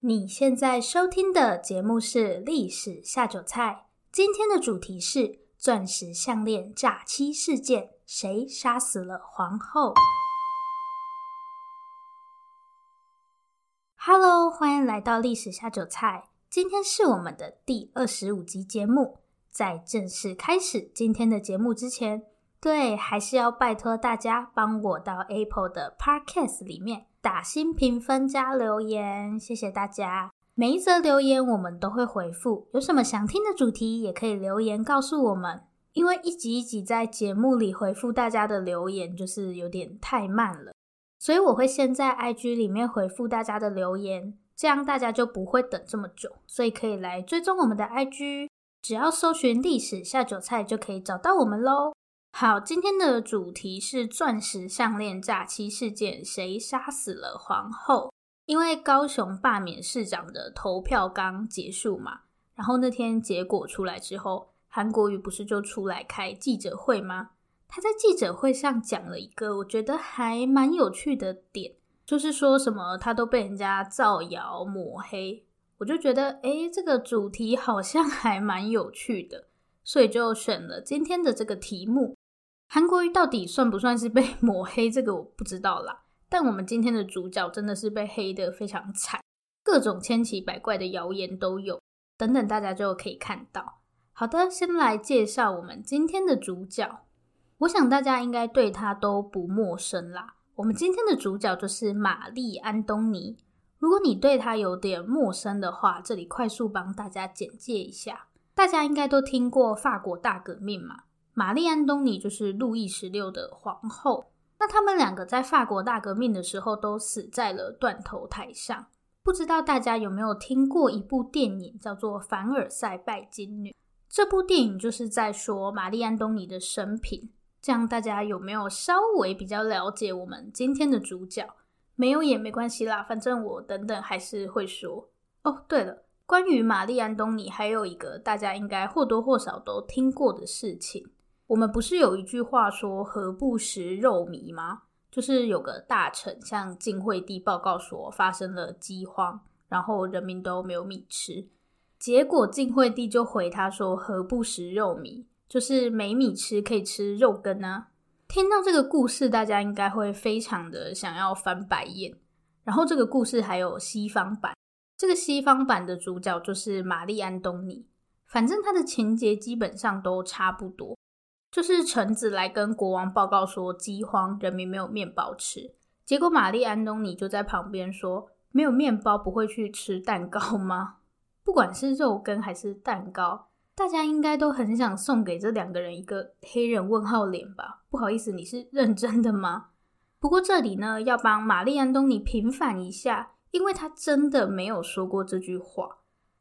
你现在收听的节目是《历史下酒菜》，今天的主题是钻石项链诈欺事件，谁杀死了皇后？Hello，欢迎来到《历史下酒菜》，今天是我们的第二十五集节目。在正式开始今天的节目之前，对，还是要拜托大家帮我到 Apple 的 Podcast 里面打新评分加留言，谢谢大家。每一则留言我们都会回复，有什么想听的主题也可以留言告诉我们。因为一集一集在节目里回复大家的留言就是有点太慢了，所以我会先在 IG 里面回复大家的留言，这样大家就不会等这么久。所以可以来追踪我们的 IG，只要搜寻“历史下酒菜”就可以找到我们喽。好，今天的主题是钻石项链诈欺事件，谁杀死了皇后？因为高雄罢免市长的投票刚结束嘛，然后那天结果出来之后，韩国瑜不是就出来开记者会吗？他在记者会上讲了一个我觉得还蛮有趣的点，就是说什么他都被人家造谣抹黑，我就觉得诶，这个主题好像还蛮有趣的，所以就选了今天的这个题目。韩国瑜到底算不算是被 抹黑？这个我不知道啦。但我们今天的主角真的是被黑得非常惨，各种千奇百怪的谣言都有。等等，大家就可以看到。好的，先来介绍我们今天的主角。我想大家应该对他都不陌生啦。我们今天的主角就是玛丽·安东尼。如果你对他有点陌生的话，这里快速帮大家简介一下。大家应该都听过法国大革命嘛？玛丽·安东尼就是路易十六的皇后，那他们两个在法国大革命的时候都死在了断头台上。不知道大家有没有听过一部电影叫做《凡尔赛拜金女》？这部电影就是在说玛丽·安东尼的生平。这样大家有没有稍微比较了解我们今天的主角？没有也没关系啦，反正我等等还是会说。哦，对了，关于玛丽·安东尼，还有一个大家应该或多或少都听过的事情。我们不是有一句话说“何不食肉糜”吗？就是有个大臣向晋惠帝报告说发生了饥荒，然后人民都没有米吃。结果晋惠帝就回他说：“何不食肉糜？就是没米吃，可以吃肉羹啊。”听到这个故事，大家应该会非常的想要翻白眼。然后这个故事还有西方版，这个西方版的主角就是玛丽安东尼。反正他的情节基本上都差不多。就是臣子来跟国王报告说饥荒，人民没有面包吃。结果玛丽安东尼就在旁边说：“没有面包不会去吃蛋糕吗？不管是肉羹还是蛋糕，大家应该都很想送给这两个人一个黑人问号脸吧？不好意思，你是认真的吗？不过这里呢，要帮玛丽安东尼平反一下，因为他真的没有说过这句话。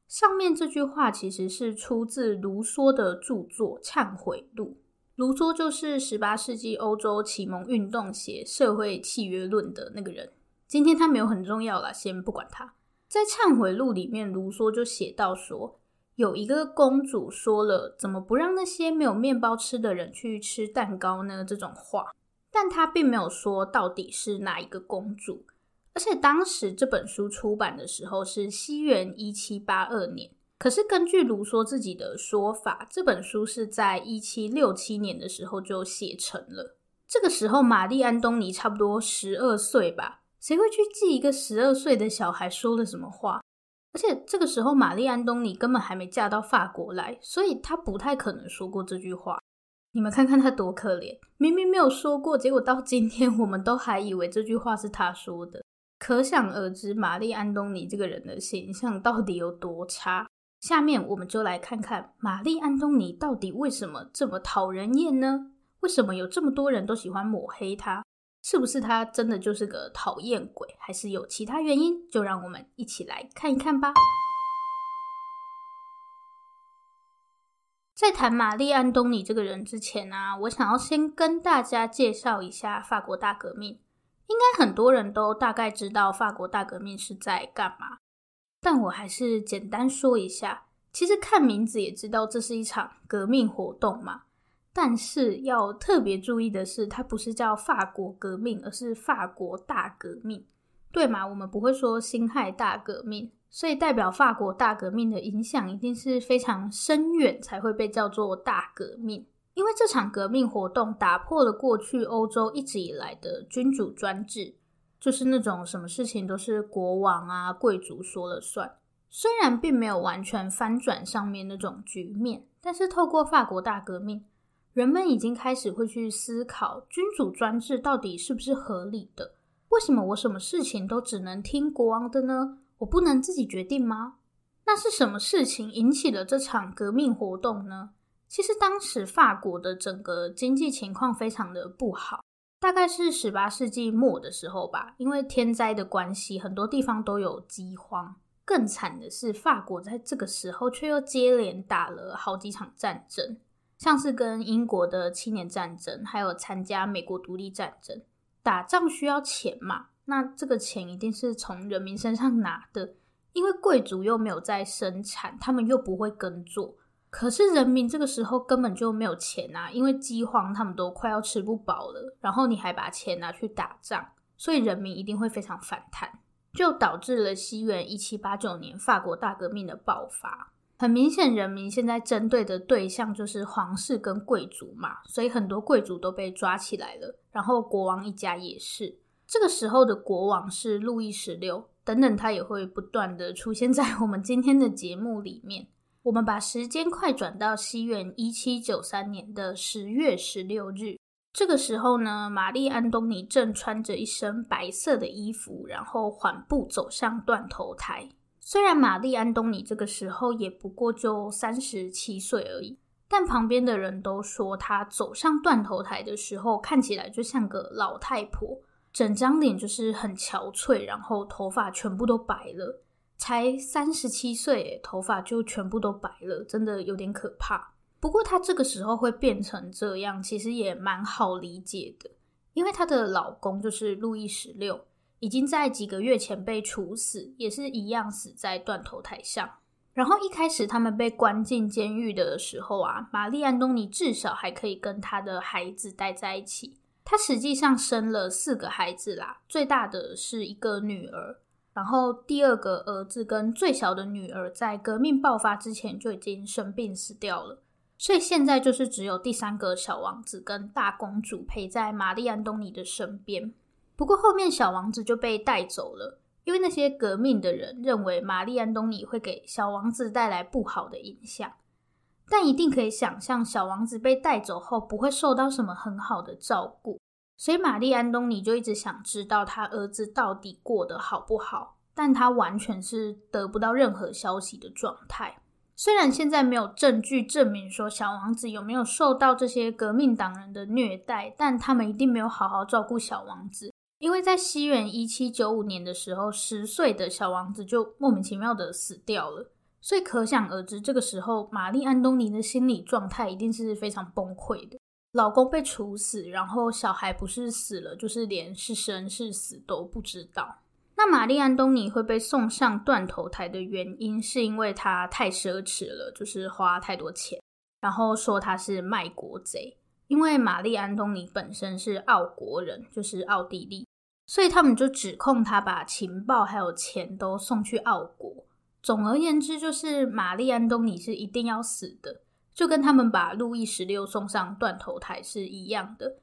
上面这句话其实是出自卢梭的著作《忏悔录》。卢梭就是十八世纪欧洲启蒙运动写社会契约论的那个人。今天他没有很重要啦，先不管他。在《忏悔录》里面，卢梭就写到说，有一个公主说了“怎么不让那些没有面包吃的人去吃蛋糕呢？”这种话，但他并没有说到底是哪一个公主。而且当时这本书出版的时候是西元一七八二年。可是根据卢梭自己的说法，这本书是在一七六七年的时候就写成了。这个时候，玛丽安东尼差不多十二岁吧？谁会去记一个十二岁的小孩说了什么话？而且这个时候，玛丽安东尼根本还没嫁到法国来，所以她不太可能说过这句话。你们看看她多可怜，明明没有说过，结果到今天我们都还以为这句话是她说的。可想而知，玛丽安东尼这个人的形象到底有多差。下面我们就来看看玛丽安东尼到底为什么这么讨人厌呢？为什么有这么多人都喜欢抹黑他？是不是他真的就是个讨厌鬼，还是有其他原因？就让我们一起来看一看吧。在谈玛丽安东尼这个人之前啊，我想要先跟大家介绍一下法国大革命。应该很多人都大概知道法国大革命是在干嘛。但我还是简单说一下，其实看名字也知道这是一场革命活动嘛。但是要特别注意的是，它不是叫法国革命，而是法国大革命，对吗？我们不会说辛亥大革命，所以代表法国大革命的影响一定是非常深远，才会被叫做大革命。因为这场革命活动打破了过去欧洲一直以来的君主专制，就是那种什么事情都是国王啊、贵族说了算。虽然并没有完全翻转上面那种局面，但是透过法国大革命，人们已经开始会去思考君主专制到底是不是合理的？为什么我什么事情都只能听国王的呢？我不能自己决定吗？那是什么事情引起了这场革命活动呢？其实当时法国的整个经济情况非常的不好，大概是十八世纪末的时候吧，因为天灾的关系，很多地方都有饥荒。更惨的是，法国在这个时候却又接连打了好几场战争，像是跟英国的七年战争，还有参加美国独立战争。打仗需要钱嘛，那这个钱一定是从人民身上拿的，因为贵族又没有在生产，他们又不会耕作。可是人民这个时候根本就没有钱啊，因为饥荒，他们都快要吃不饱了。然后你还把钱拿去打仗，所以人民一定会非常反弹。就导致了西元一七八九年法国大革命的爆发。很明显，人民现在针对的对象就是皇室跟贵族嘛，所以很多贵族都被抓起来了，然后国王一家也是。这个时候的国王是路易十六，等等，他也会不断的出现在我们今天的节目里面。我们把时间快转到西元一七九三年的十月十六日。这个时候呢，玛丽·安东尼正穿着一身白色的衣服，然后缓步走向断头台。虽然玛丽·安东尼这个时候也不过就三十七岁而已，但旁边的人都说她走上断头台的时候看起来就像个老太婆，整张脸就是很憔悴，然后头发全部都白了。才三十七岁，头发就全部都白了，真的有点可怕。不过她这个时候会变成这样，其实也蛮好理解的，因为她的老公就是路易十六，已经在几个月前被处死，也是一样死在断头台上。然后一开始他们被关进监狱的时候啊，玛丽安东尼至少还可以跟她的孩子待在一起。她实际上生了四个孩子啦，最大的是一个女儿，然后第二个儿子跟最小的女儿在革命爆发之前就已经生病死掉了。所以现在就是只有第三个小王子跟大公主陪在玛丽安东尼的身边。不过后面小王子就被带走了，因为那些革命的人认为玛丽安东尼会给小王子带来不好的影响。但一定可以想象，小王子被带走后不会受到什么很好的照顾。所以玛丽安东尼就一直想知道他儿子到底过得好不好，但他完全是得不到任何消息的状态。虽然现在没有证据证明说小王子有没有受到这些革命党人的虐待，但他们一定没有好好照顾小王子，因为在西元一七九五年的时候，十岁的小王子就莫名其妙的死掉了，所以可想而知，这个时候玛丽安东尼的心理状态一定是非常崩溃的。老公被处死，然后小孩不是死了，就是连是生是死都不知道。那玛丽安东尼会被送上断头台的原因，是因为她太奢侈了，就是花太多钱，然后说她是卖国贼。因为玛丽安东尼本身是奥国人，就是奥地利，所以他们就指控她把情报还有钱都送去奥国。总而言之，就是玛丽安东尼是一定要死的，就跟他们把路易十六送上断头台是一样的。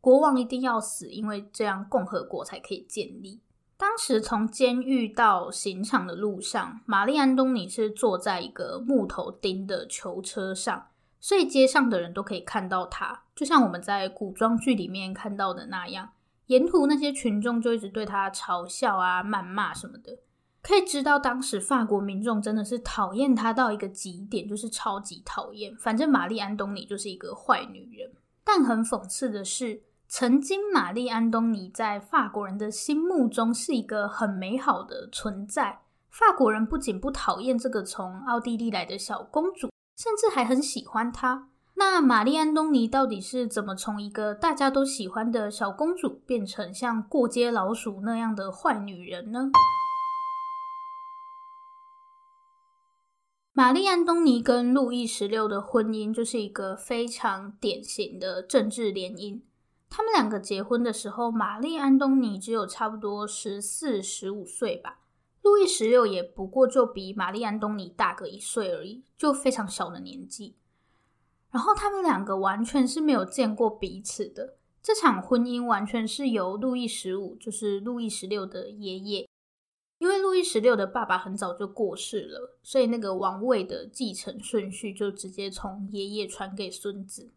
国王一定要死，因为这样共和国才可以建立。当时从监狱到刑场的路上，玛丽安东尼是坐在一个木头钉的囚车上，所以街上的人都可以看到他，就像我们在古装剧里面看到的那样。沿途那些群众就一直对他嘲笑啊、谩骂什么的，可以知道当时法国民众真的是讨厌她到一个极点，就是超级讨厌。反正玛丽安东尼就是一个坏女人。但很讽刺的是，曾经，玛丽安东尼在法国人的心目中是一个很美好的存在。法国人不仅不讨厌这个从奥地利来的小公主，甚至还很喜欢她。那玛丽安东尼到底是怎么从一个大家都喜欢的小公主，变成像过街老鼠那样的坏女人呢？玛丽安东尼跟路易十六的婚姻就是一个非常典型的政治联姻。他们两个结婚的时候，玛丽安东尼只有差不多十四、十五岁吧。路易十六也不过就比玛丽安东尼大个一岁而已，就非常小的年纪。然后他们两个完全是没有见过彼此的。这场婚姻完全是由路易十五，就是路易十六的爷爷，因为路易十六的爸爸很早就过世了，所以那个王位的继承顺序就直接从爷爷传给孙子。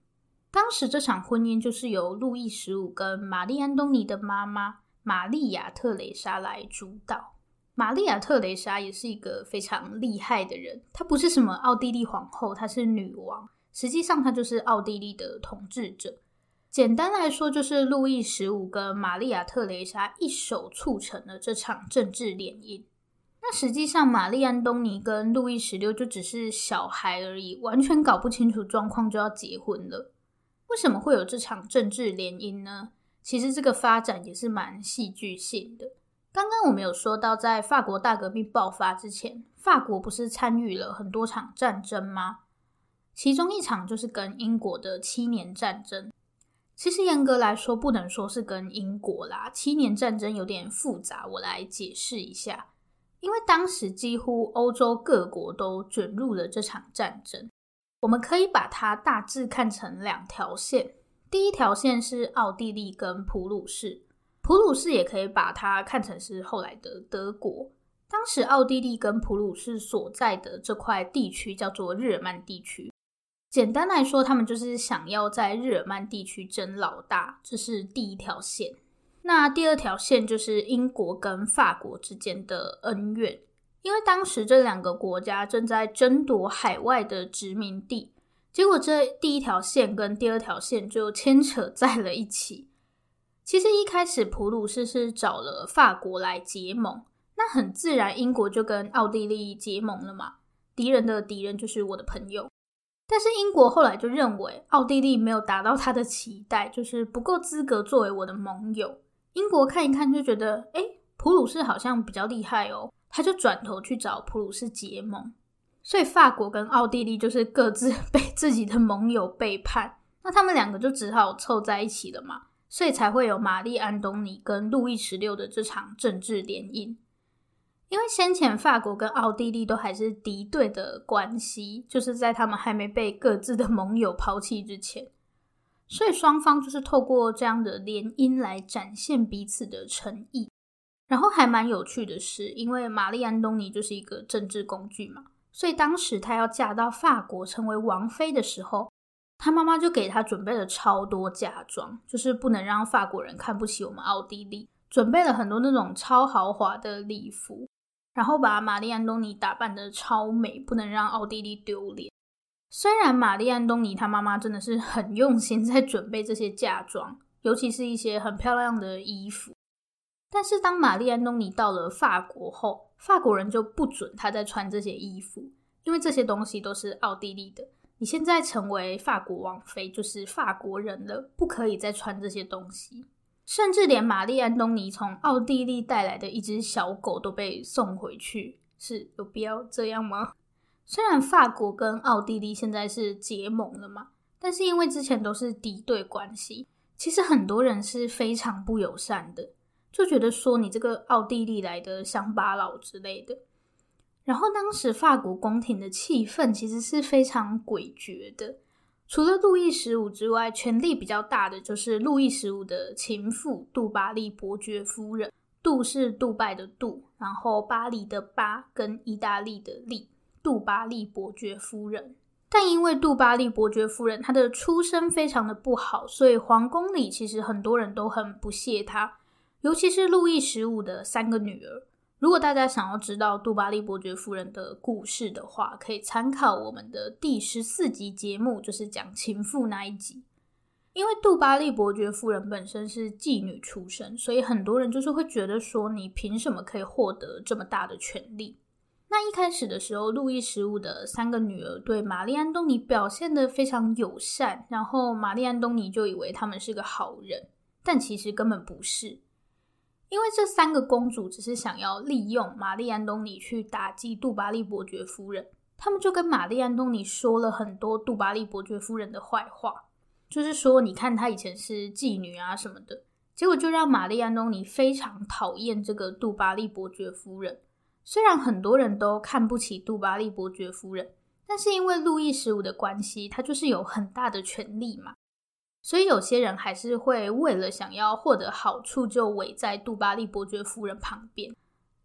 当时这场婚姻就是由路易十五跟玛丽安东尼的妈妈玛丽亚特蕾莎来主导。玛丽亚特蕾莎也是一个非常厉害的人，她不是什么奥地利皇后，她是女王。实际上，她就是奥地利的统治者。简单来说，就是路易十五跟玛丽亚特蕾莎一手促成了这场政治联姻。那实际上，玛丽安东尼跟路易十六就只是小孩而已，完全搞不清楚状况就要结婚了。为什么会有这场政治联姻呢？其实这个发展也是蛮戏剧性的。刚刚我们有说到，在法国大革命爆发之前，法国不是参与了很多场战争吗？其中一场就是跟英国的七年战争。其实严格来说，不能说是跟英国啦。七年战争有点复杂，我来解释一下。因为当时几乎欧洲各国都卷入了这场战争。我们可以把它大致看成两条线。第一条线是奥地利跟普鲁士，普鲁士也可以把它看成是后来的德国。当时奥地利跟普鲁士所在的这块地区叫做日耳曼地区。简单来说，他们就是想要在日耳曼地区争老大，这是第一条线。那第二条线就是英国跟法国之间的恩怨，因为当时这两个国家正在争夺海外的殖民地，结果这第一条线跟第二条线就牵扯在了一起。其实一开始普鲁士是找了法国来结盟，那很自然英国就跟奥地利结盟了嘛，敌人的敌人就是我的朋友。但是英国后来就认为奥地利没有达到他的期待，就是不够资格作为我的盟友。英国看一看就觉得，诶，普鲁士好像比较厉害哦，他就转头去找普鲁士结盟。所以法国跟奥地利就是各自 被自己的盟友背叛，那他们两个就只好凑在一起了嘛，所以才会有玛丽安东尼跟路易十六的这场政治联姻。因为先前法国跟奥地利都还是敌对的关系，就是在他们还没被各自的盟友抛弃之前，所以双方就是透过这样的联姻来展现彼此的诚意。然后还蛮有趣的是，因为玛丽安东尼就是一个政治工具嘛，所以当时她要嫁到法国成为王妃的时候，她妈妈就给她准备了超多嫁妆，就是不能让法国人看不起我们奥地利，准备了很多那种超豪华的礼服。然后把玛丽安东尼打扮得超美，不能让奥地利丢脸。虽然玛丽安东尼她妈妈真的是很用心在准备这些嫁妆，尤其是一些很漂亮的衣服，但是当玛丽安东尼到了法国后，法国人就不准她再穿这些衣服，因为这些东西都是奥地利的。你现在成为法国王妃，就是法国人了，不可以再穿这些东西。甚至连玛丽安东尼从奥地利带来的一只小狗都被送回去，是有必要这样吗？虽然法国跟奥地利现在是结盟了嘛，但是因为之前都是敌对关系，其实很多人是非常不友善的，就觉得说你这个奥地利来的乡巴佬之类的。然后当时法国宫廷的气氛其实是非常诡谲的。除了路易十五之外，权力比较大的就是路易十五的情妇杜巴利伯爵夫人。杜是杜拜的杜，然后巴黎的巴跟意大利的利，杜巴利伯爵夫人。但因为杜巴利伯爵夫人她的出身非常的不好，所以皇宫里其实很多人都很不屑她，尤其是路易十五的三个女儿。如果大家想要知道杜巴利伯爵夫人的故事的话，可以参考我们的第十四集节目，就是讲情妇那一集。因为杜巴利伯爵夫人本身是妓女出身，所以很多人就是会觉得说，你凭什么可以获得这么大的权力？那一开始的时候，路易十五的三个女儿对玛丽安东尼表现的非常友善，然后玛丽安东尼就以为他们是个好人，但其实根本不是。因为这三个公主只是想要利用玛丽安东尼去打击杜巴利伯爵夫人，他们就跟玛丽安东尼说了很多杜巴利伯爵夫人的坏话，就是说你看她以前是妓女啊什么的，结果就让玛丽安东尼非常讨厌这个杜巴利伯爵夫人，虽然很多人都看不起杜巴利伯爵夫人，但是因为路易十五的关系，他就是有很大的权力嘛，所以有些人还是会为了想要获得好处，就围在杜巴利伯爵夫人旁边。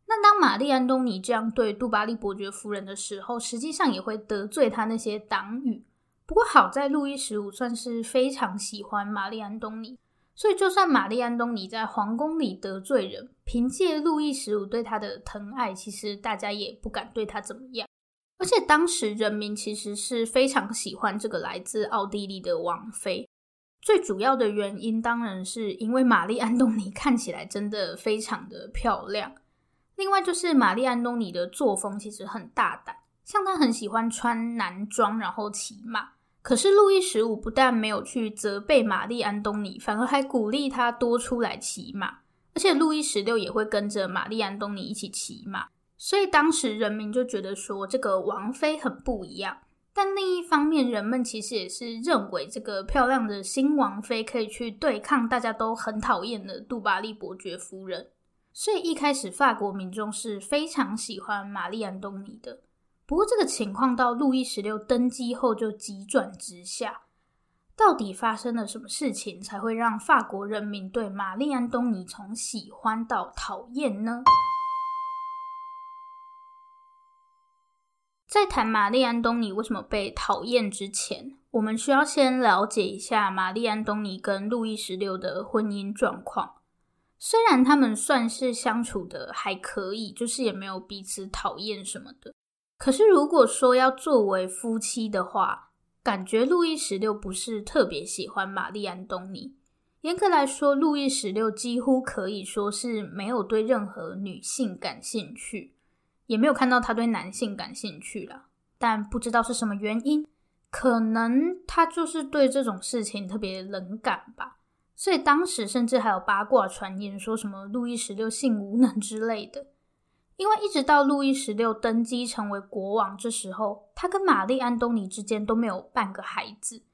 那当玛丽安东尼这样对杜巴利伯爵夫人的时候，实际上也会得罪他那些党羽。不过好在路易十五算是非常喜欢玛丽安东尼。所以，就算玛丽安东尼在皇宫里得罪人，凭借路易十五对他的疼爱，其实大家也不敢对他怎么样。而且，当时人民其实是非常喜欢这个来自奥地利的王妃。最主要的原因，当然是因为玛丽安东尼看起来真的非常的漂亮。另外，就是玛丽安东尼的作风其实很大胆，像她很喜欢穿男装，然后骑马。可是路易十五不但没有去责备玛丽安东尼，反而还鼓励他多出来骑马，而且路易十六也会跟着玛丽安东尼一起骑马，所以当时人民就觉得说这个王妃很不一样。但另一方面，人们其实也是认为这个漂亮的新王妃可以去对抗大家都很讨厌的杜巴利伯爵夫人，所以一开始法国民众是非常喜欢玛丽安东尼的。不过，这个情况到路易十六登基后就急转直下。到底发生了什么事情，才会让法国人民对玛丽安东尼从喜欢到讨厌呢？在谈玛丽安东尼为什么被讨厌之前，我们需要先了解一下玛丽安东尼跟路易十六的婚姻状况。虽然他们算是相处的还可以，就是也没有彼此讨厌什么的。可是，如果说要作为夫妻的话，感觉路易十六不是特别喜欢玛丽安东尼。严格来说，路易十六几乎可以说是没有对任何女性感兴趣，也没有看到他对男性感兴趣了。但不知道是什么原因，可能他就是对这种事情特别冷感吧。所以当时甚至还有八卦传言，说什么路易十六性无能之类的。因为一直到路易十六登基成为国王，这时候他跟玛丽安东尼之间都没有半个孩子。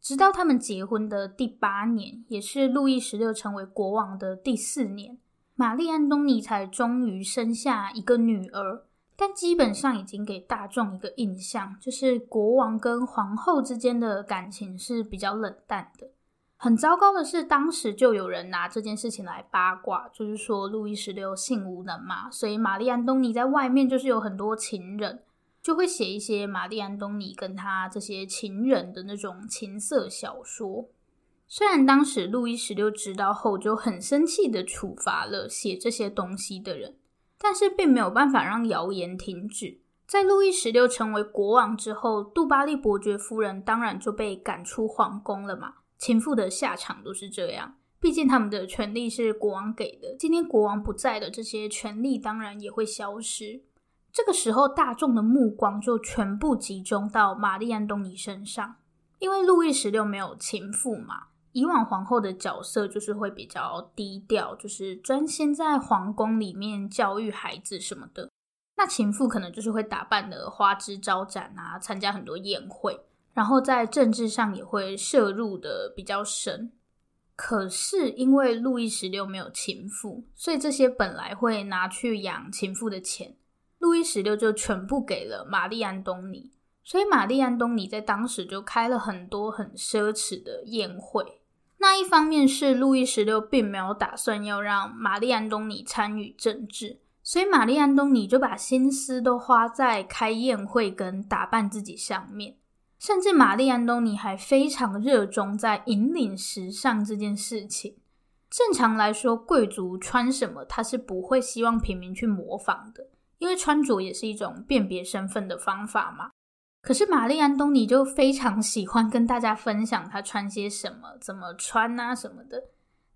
直到他们结婚的第八年，也是路易十六成为国王的第四年，玛丽安东尼才终于生下一个女儿。但基本上已经给大众一个印象，就是国王跟皇后之间的感情是比较冷淡的。很糟糕的是，当时就有人拿这件事情来八卦，就是说路易十六性无能嘛，所以玛丽安东尼在外面就是有很多情人，就会写一些玛丽安东尼跟他这些情人的那种情色小说。虽然当时路易十六知道后就很生气的处罚了写这些东西的人，但是并没有办法让谣言停止。在路易十六成为国王之后，杜巴利伯爵夫人当然就被赶出皇宫了嘛。情妇的下场都是这样，毕竟他们的权利是国王给的。今天国王不在了，这些权利当然也会消失。这个时候，大众的目光就全部集中到玛丽安东尼身上，因为路易十六没有情妇嘛。以往皇后的角色就是会比较低调，就是专心在皇宫里面教育孩子什么的。那情妇可能就是会打扮得花枝招展啊，参加很多宴会。然后在政治上也会涉入的比较深，可是因为路易十六没有情妇，所以这些本来会拿去养情妇的钱，路易十六就全部给了玛丽安东尼。所以玛丽安东尼在当时就开了很多很奢侈的宴会。那一方面是路易十六并没有打算要让玛丽安东尼参与政治，所以玛丽安东尼就把心思都花在开宴会跟打扮自己上面。甚至玛丽安东尼还非常热衷在引领时尚这件事情。正常来说，贵族穿什么，他是不会希望平民去模仿的，因为穿着也是一种辨别身份的方法嘛。可是玛丽安东尼就非常喜欢跟大家分享她穿些什么、怎么穿啊什么的。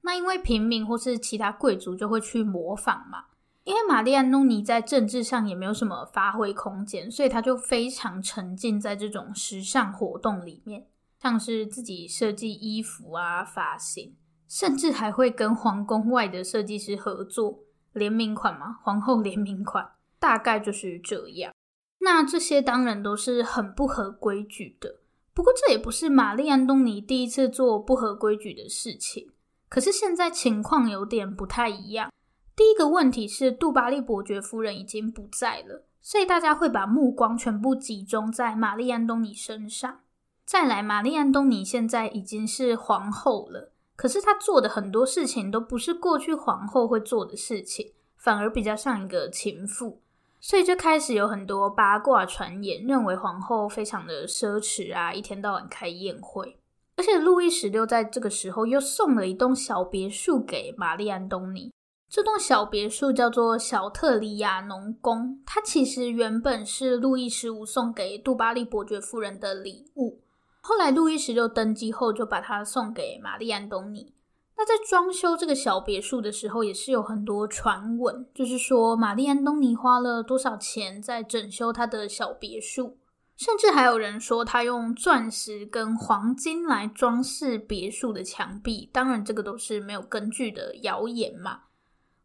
那因为平民或是其他贵族就会去模仿嘛。因为玛丽安东尼在政治上也没有什么发挥空间，所以她就非常沉浸在这种时尚活动里面，像是自己设计衣服啊、发型，甚至还会跟皇宫外的设计师合作联名款嘛，皇后联名款，大概就是这样。那这些当然都是很不合规矩的，不过这也不是玛丽安东尼第一次做不合规矩的事情。可是现在情况有点不太一样。第一个问题是，杜巴利伯爵夫人已经不在了，所以大家会把目光全部集中在玛丽安东尼身上。再来，玛丽安东尼现在已经是皇后了，可是她做的很多事情都不是过去皇后会做的事情，反而比较像一个情妇，所以就开始有很多八卦传言，认为皇后非常的奢侈啊，一天到晚开宴会。而且路易十六在这个时候又送了一栋小别墅给玛丽安东尼。这栋小别墅叫做小特里亚农宫，它其实原本是路易十五送给杜巴利伯爵夫人的礼物。后来路易十六登基后，就把它送给玛丽安东尼。那在装修这个小别墅的时候，也是有很多传闻，就是说玛丽安东尼花了多少钱在整修他的小别墅，甚至还有人说他用钻石跟黄金来装饰别墅的墙壁。当然，这个都是没有根据的谣言嘛。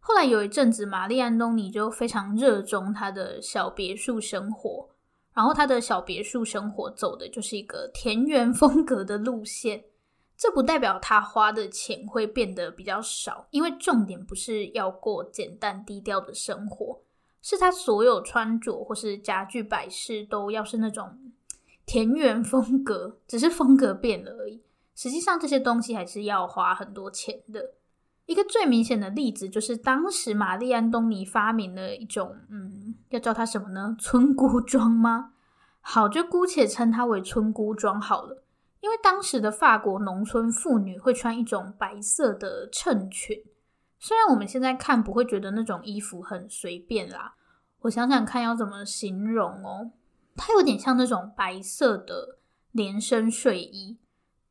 后来有一阵子，玛丽安东尼就非常热衷他的小别墅生活，然后他的小别墅生活走的就是一个田园风格的路线。这不代表他花的钱会变得比较少，因为重点不是要过简单低调的生活，是他所有穿着或是家具摆饰都要是那种田园风格，只是风格变了而已。实际上这些东西还是要花很多钱的。一个最明显的例子就是，当时玛丽安东尼发明了一种，嗯，要叫它什么呢？村姑装吗？好，就姑且称它为村姑装好了。因为当时的法国农村妇女会穿一种白色的衬裙，虽然我们现在看不会觉得那种衣服很随便啦，我想想看要怎么形容哦，它有点像那种白色的连身睡衣。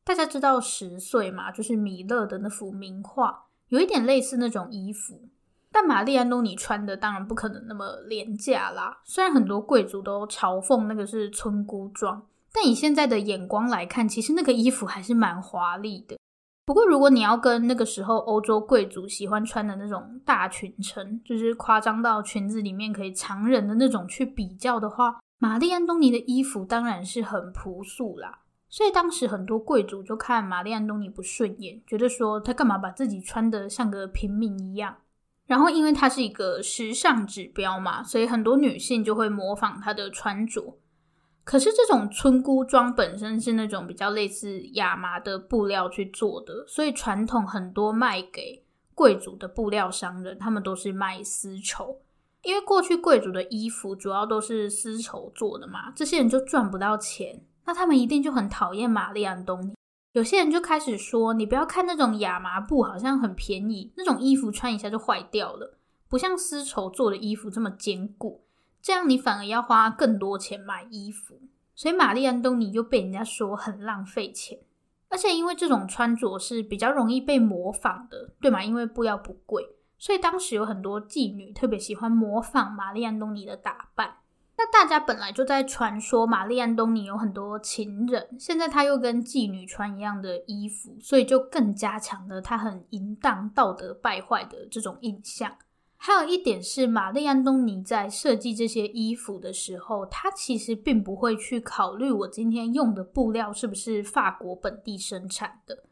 大家知道十岁嘛？就是米勒的那幅名画。有一点类似那种衣服，但玛丽安东尼穿的当然不可能那么廉价啦。虽然很多贵族都嘲讽那个是村姑装，但以现在的眼光来看，其实那个衣服还是蛮华丽的。不过，如果你要跟那个时候欧洲贵族喜欢穿的那种大裙撑，就是夸张到裙子里面可以藏人的那种去比较的话，玛丽安东尼的衣服当然是很朴素啦。所以当时很多贵族就看玛丽安东尼不顺眼，觉得说她干嘛把自己穿得像个平民一样。然后因为她是一个时尚指标嘛，所以很多女性就会模仿她的穿着。可是这种村姑装本身是那种比较类似亚麻的布料去做的，所以传统很多卖给贵族的布料商人，他们都是卖丝绸，因为过去贵族的衣服主要都是丝绸做的嘛，这些人就赚不到钱。那他们一定就很讨厌玛丽安东尼。有些人就开始说：“你不要看那种亚麻布，好像很便宜，那种衣服穿一下就坏掉了，不像丝绸做的衣服这么坚固。这样你反而要花更多钱买衣服。”所以玛丽安东尼又被人家说很浪费钱。而且因为这种穿着是比较容易被模仿的，对吗？因为布料不贵，所以当时有很多妓女特别喜欢模仿玛丽安东尼的打扮。那大家本来就在传说玛丽安东尼有很多情人，现在她又跟妓女穿一样的衣服，所以就更加强了她很淫荡、道德败坏的这种印象。还有一点是，玛丽安东尼在设计这些衣服的时候，他其实并不会去考虑我今天用的布料是不是法国本地生产的，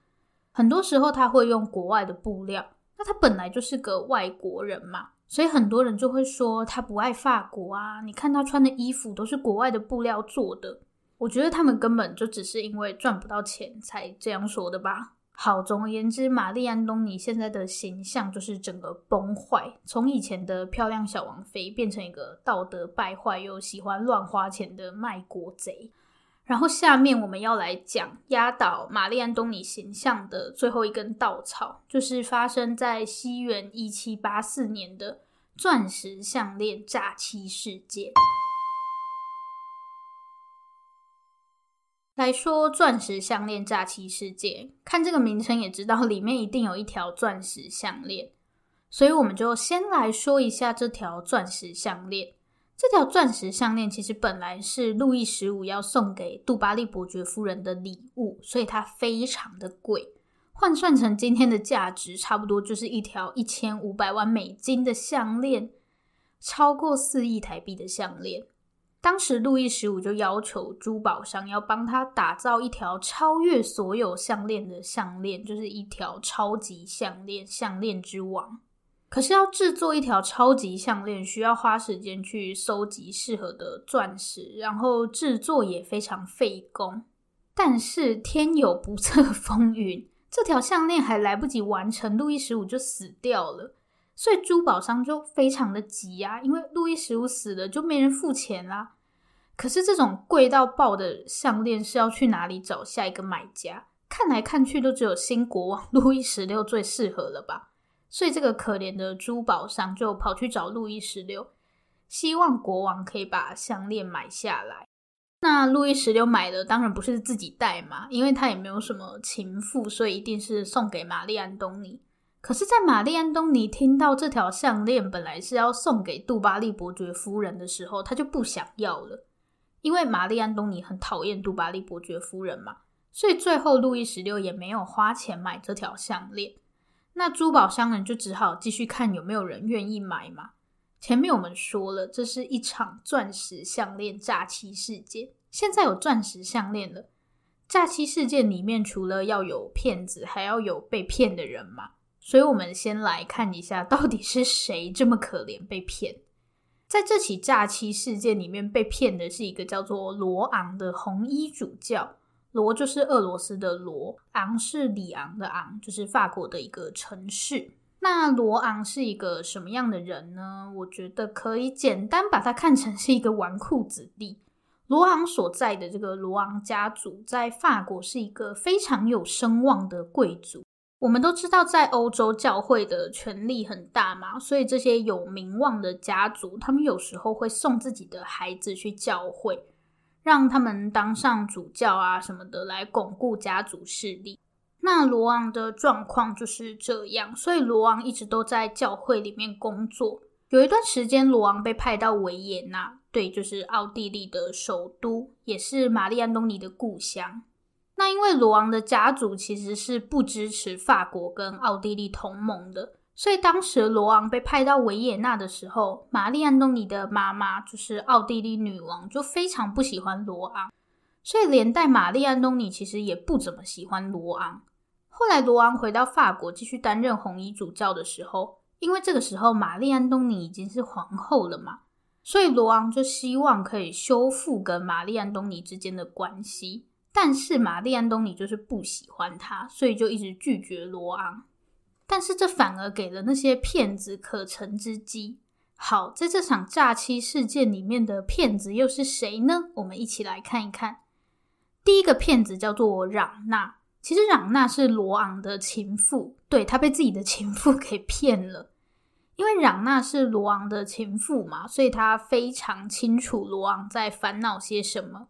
很多时候他会用国外的布料。那他本来就是个外国人嘛。所以很多人就会说他不爱法国啊！你看他穿的衣服都是国外的布料做的。我觉得他们根本就只是因为赚不到钱才这样说的吧。好，总而言之，玛丽安东尼现在的形象就是整个崩坏，从以前的漂亮小王妃变成一个道德败坏又喜欢乱花钱的卖国贼。然后下面我们要来讲压倒玛丽安东尼形象的最后一根稻草，就是发生在西元一七八四年的钻石项链诈欺事件。来说钻石项链诈欺事件，看这个名称也知道里面一定有一条钻石项链，所以我们就先来说一下这条钻石项链。这条钻石项链其实本来是路易十五要送给杜巴利伯爵夫人的礼物，所以它非常的贵，换算成今天的价值，差不多就是一条一千五百万美金的项链，超过四亿台币的项链。当时路易十五就要求珠宝商要帮他打造一条超越所有项链的项链，就是一条超级项链，项链之王。可是要制作一条超级项链，需要花时间去收集适合的钻石，然后制作也非常费工。但是天有不测 风云，这条项链还来不及完成，路易十五就死掉了。所以珠宝商就非常的急呀、啊，因为路易十五死了，就没人付钱啦。可是这种贵到爆的项链是要去哪里找下一个买家？看来看去都只有新国王路易十六最适合了吧。所以这个可怜的珠宝商就跑去找路易十六，希望国王可以把项链买下来。那路易十六买的当然不是自己戴嘛，因为他也没有什么情妇，所以一定是送给玛丽安东尼。可是，在玛丽安东尼听到这条项链本来是要送给杜巴利伯爵夫人的时候，他就不想要了，因为玛丽安东尼很讨厌杜巴利伯爵夫人嘛。所以最后，路易十六也没有花钱买这条项链。那珠宝商人就只好继续看有没有人愿意买嘛。前面我们说了，这是一场钻石项链诈欺事件。现在有钻石项链了，诈欺事件里面除了要有骗子，还要有被骗的人嘛。所以，我们先来看一下，到底是谁这么可怜被骗？在这起诈欺事件里面，被骗的是一个叫做罗昂的红衣主教。罗就是俄罗斯的罗，昂是里昂的昂，就是法国的一个城市。那罗昂是一个什么样的人呢？我觉得可以简单把他看成是一个纨绔子弟。罗昂所在的这个罗昂家族，在法国是一个非常有声望的贵族。我们都知道，在欧洲教会的权力很大嘛，所以这些有名望的家族，他们有时候会送自己的孩子去教会，让他们当上主教啊什么的，来巩固家族势力。那罗昂的状况就是这样，所以罗昂一直都在教会里面工作。有一段时间，罗昂被派到维也纳，对，就是奥地利的首都，也是玛丽安东尼的故乡。那因为罗昂的家族其实是不支持法国跟奥地利同盟的，所以当时罗昂被派到维也纳的时候，玛丽安东尼的妈妈就是奥地利女王就非常不喜欢罗昂，所以连带玛丽安东尼其实也不怎么喜欢罗昂。后来罗昂回到法国继续担任红衣主教的时候，因为这个时候玛丽安东尼已经是皇后了嘛，所以罗昂就希望可以修复跟玛丽安东尼之间的关系。但是玛丽安东尼就是不喜欢他，所以就一直拒绝罗昂。但是这反而给了那些骗子可乘之机。好，在这场诈欺事件里面的骗子又是谁呢？我们一起来看一看。第一个骗子叫做嚷娜，其实嚷娜是罗昂的情妇，对，他被自己的情妇给骗了。因为嚷娜是罗昂的情妇嘛，所以他非常清楚罗昂在烦恼些什么。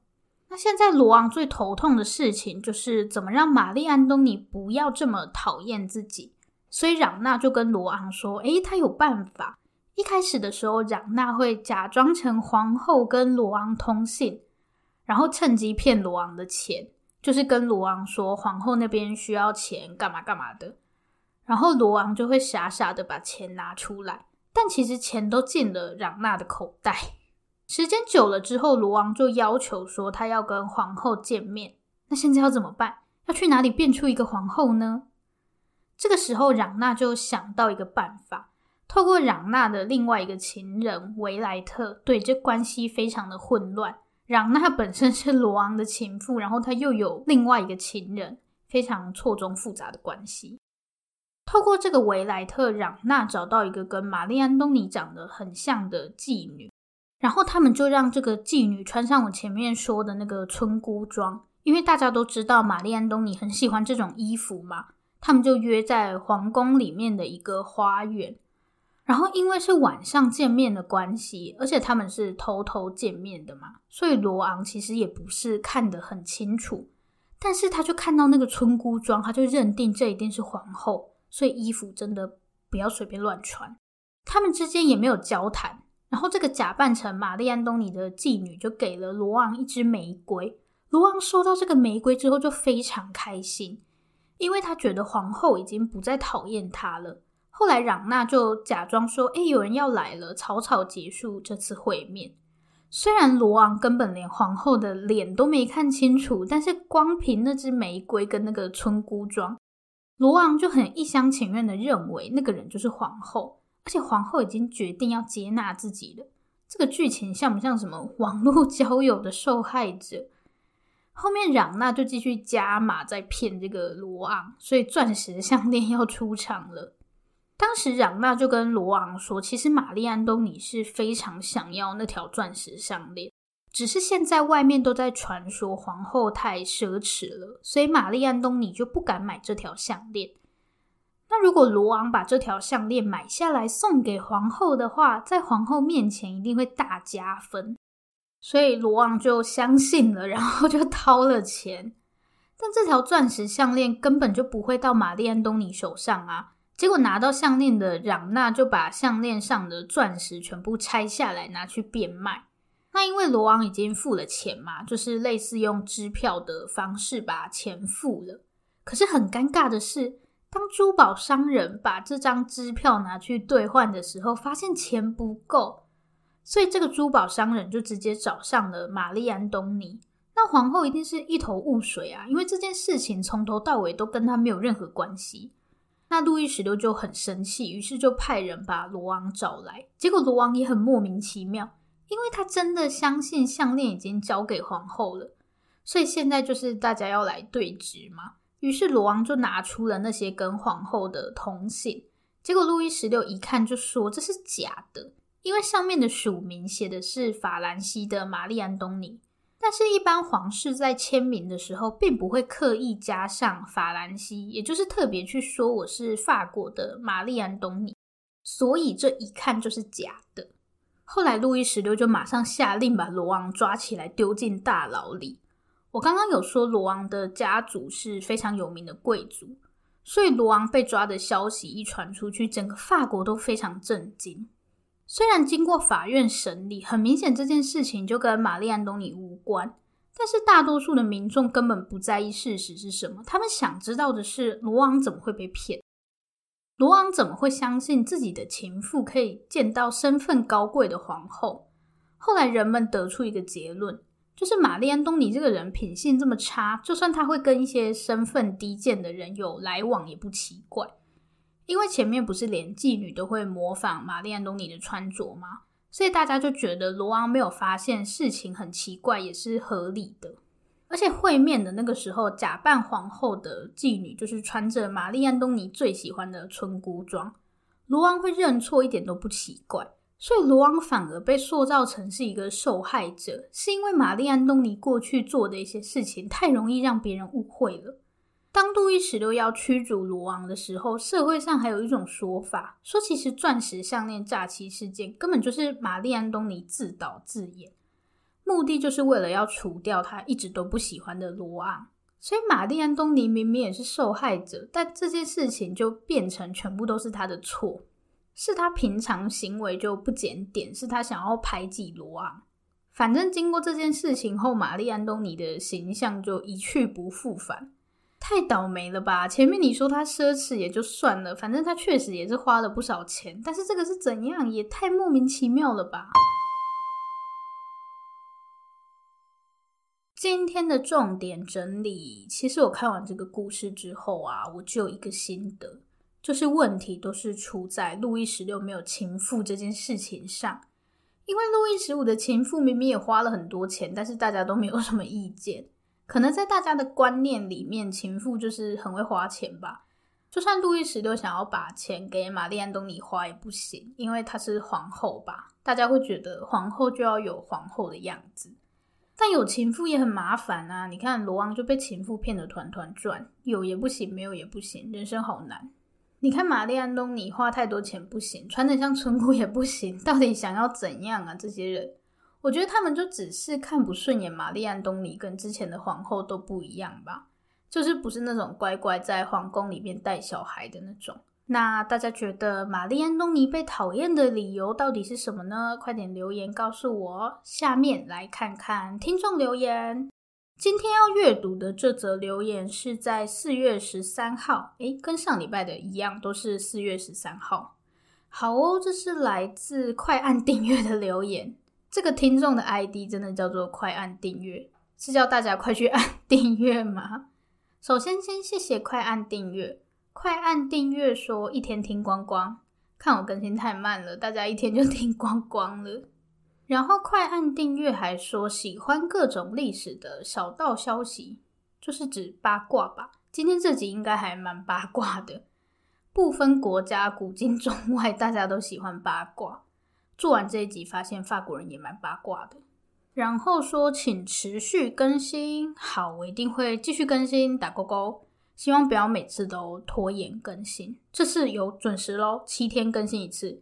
那现在罗昂最头痛的事情就是怎么让玛丽安东尼不要这么讨厌自己，所以嚷娜就跟罗昂说：“诶，他有办法。一开始的时候，嚷娜会假装成皇后跟罗昂通信，然后趁机骗罗昂的钱，就是跟罗昂说皇后那边需要钱干嘛干嘛的，然后罗昂就会傻傻的把钱拿出来，但其实钱都进了嚷娜的口袋。”时间久了之后，罗昂就要求说他要跟皇后见面。那现在要怎么办？要去哪里变出一个皇后呢？这个时候，嚷娜就想到一个办法，透过嚷娜的另外一个情人维莱特，对，这关系非常的混乱。嚷娜本身是罗昂的情妇，然后她又有另外一个情人，非常错综复杂的关系。透过这个维莱特，嚷娜找到一个跟玛丽安东尼长得很像的妓女。然后他们就让这个妓女穿上我前面说的那个村姑装，因为大家都知道玛丽安东尼很喜欢这种衣服嘛。他们就约在皇宫里面的一个花园，然后因为是晚上见面的关系，而且他们是偷偷见面的嘛，所以罗昂其实也不是看得很清楚，但是他就看到那个村姑装，他就认定这一定是皇后，所以衣服真的不要随便乱穿。他们之间也没有交谈。然后，这个假扮成玛丽安东尼的妓女就给了罗昂一支玫瑰。罗昂收到这个玫瑰之后就非常开心，因为他觉得皇后已经不再讨厌他了。后来，嚷娜就假装说：“哎，有人要来了。”草草结束这次会面。虽然罗昂根本连皇后的脸都没看清楚，但是光凭那支玫瑰跟那个村姑装，罗昂就很一厢情愿的认为那个人就是皇后。而且皇后已经决定要接纳自己了。这个剧情像不像什么 网络交友的受害者？后面嚷娜就继续加码在骗这个罗昂，所以钻石项链要出场了。当时嚷娜就跟罗昂说，其实玛丽安东尼是非常想要那条钻石项链，只是现在外面都在传说皇后太奢侈了，所以玛丽安东尼就不敢买这条项链。那如果罗昂把这条项链买下来送给皇后的话，在皇后面前一定会大加分。所以罗昂就相信了，然后就掏了钱。但这条钻石项链根本就不会到玛丽安东尼手上啊！结果拿到项链的嚷娜就把项链上的钻石全部拆下来拿去变卖。那因为罗昂已经付了钱嘛，就是类似用支票的方式把钱付了。可是很尴尬的是，当珠宝商人把这张支票拿去兑换的时候，发现钱不够。所以这个珠宝商人就直接找上了玛丽安东尼。那皇后一定是一头雾水啊，因为这件事情从头到尾都跟他没有任何关系。那路易十六就很生气，于是就派人把罗昂找来。结果罗昂也很莫名其妙，因为他真的相信项链已经交给皇后了，所以现在就是大家要来对质嘛。于是罗昂就拿出了那些跟皇后的通信，结果路易十六一看就说这是假的。因为上面的署名写的是法兰西的玛丽安东尼，但是一般皇室在签名的时候，并不会刻意加上法兰西，也就是特别去说我是法国的玛丽安东尼，所以这一看就是假的。后来路易十六就马上下令把罗昂抓起来丢进大牢里。我刚刚有说罗昂的家族是非常有名的贵族，所以罗昂被抓的消息一传出去，整个法国都非常震惊。虽然经过法院审理，很明显这件事情就跟玛丽安东尼无关，但是大多数的民众根本不在意事实是什么，他们想知道的是罗昂怎么会被骗，罗昂怎么会相信自己的情妇可以见到身份高贵的皇后？后来人们得出一个结论，就是玛丽安东尼这个人品性这么差，就算他会跟一些身份低贱的人有来往也不奇怪。因为前面不是连妓女都会模仿玛丽安东尼的穿着吗？所以大家就觉得罗昂没有发现事情很奇怪也是合理的。而且会面的那个时候，假扮皇后的妓女就是穿着玛丽安东尼最喜欢的村姑装，罗昂会认错一点都不奇怪。所以罗昂反而被塑造成是一个受害者，是因为玛丽安东尼过去做的一些事情太容易让别人误会了。当路易十六要驱逐罗昂的时候，社会上还有一种说法，说其实钻石项链诈欺事件根本就是玛丽安东尼自导自演，目的就是为了要除掉他一直都不喜欢的罗昂。所以玛丽安东尼明明也是受害者，但这件事情就变成全部都是他的错，是他平常行为就不检点，是他想要排挤罗昂。反正经过这件事情后，玛丽安东尼的形象就一去不复返。太倒霉了吧！前面你说他奢侈也就算了，反正他确实也是花了不少钱，但是这个是怎样？也太莫名其妙了吧！今天的重点整理，其实我看完这个故事之后啊，我就有一个心得，就是问题都是出在路易十六没有情妇这件事情上，因为路易十五的情妇明明也花了很多钱，但是大家都没有什么意见。可能在大家的观念里面，情妇就是很会花钱吧。就算路易十六想要把钱给玛丽安东尼花也不行，因为她是皇后吧。大家会觉得皇后就要有皇后的样子。但有情妇也很麻烦啊！你看罗昂就被情妇骗得团团转，有也不行，没有也不行，人生好难。你看玛丽安东尼花太多钱不行，穿得像村姑也不行，到底想要怎样啊？这些人。我觉得他们就只是看不顺眼，玛丽安东尼跟之前的皇后都不一样吧，就是不是那种乖乖在皇宫里面带小孩的那种。那大家觉得玛丽安东尼被讨厌的理由到底是什么呢？快点留言告诉我。下面来看看听众留言。今天要阅读的这则留言是在四月十三号，诶，跟上礼拜的一样，都是四月十三号。好哦，这是来自快按订阅的留言。这个听众的 ID 真的叫做“快按订阅”，是叫大家快去按订阅吗？首先，先谢谢快按订阅，快按订阅说一天听光光，看我更新太慢了，大家一天就听光光了。然后快按订阅，还说喜欢各种历史的小道消息，就是指八卦吧。今天这集应该还蛮八卦的，不分国家、古今中外，大家都喜欢八卦。做完这一集，发现法国人也蛮八卦的。然后说，请持续更新。好，我一定会继续更新，打勾勾。希望不要每次都拖延更新。这次有准时喽，七天更新一次。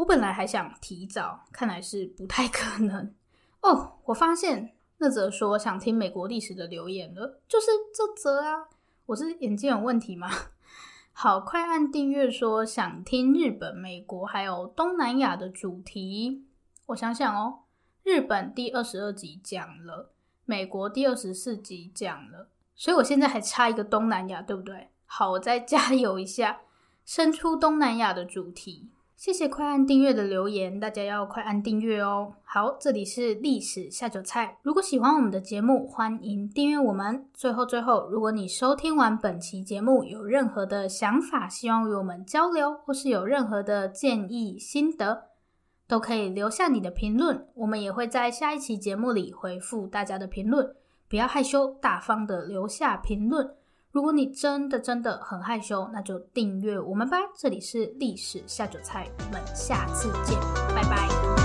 我本来还想提早，看来是不太可能。哦，我发现那则说想听美国历史的留言了，就是这则啊。我是眼睛有问题吗？好，快按订阅说想听日本、美国还有东南亚的主题。我想想哦。日本第二十二集讲了，美国第二十四集讲了，所以我现在还差一个东南亚，对不对？好，我再加油一下，伸出东南亚的主题。谢谢快按订阅的留言，大家要快按订阅哦。好，这里是历史下酒菜，如果喜欢我们的节目，欢迎订阅我们。最后最后，如果你收听完本期节目有任何的想法，希望与我们交流，或是有任何的建议心得，都可以留下你的评论，我们也会在下一期节目里回复大家的评论。不要害羞，大方的留下评论。如果你真的真的很害羞，那就订阅我们吧。这里是历史下酒菜，我们下次见，拜拜。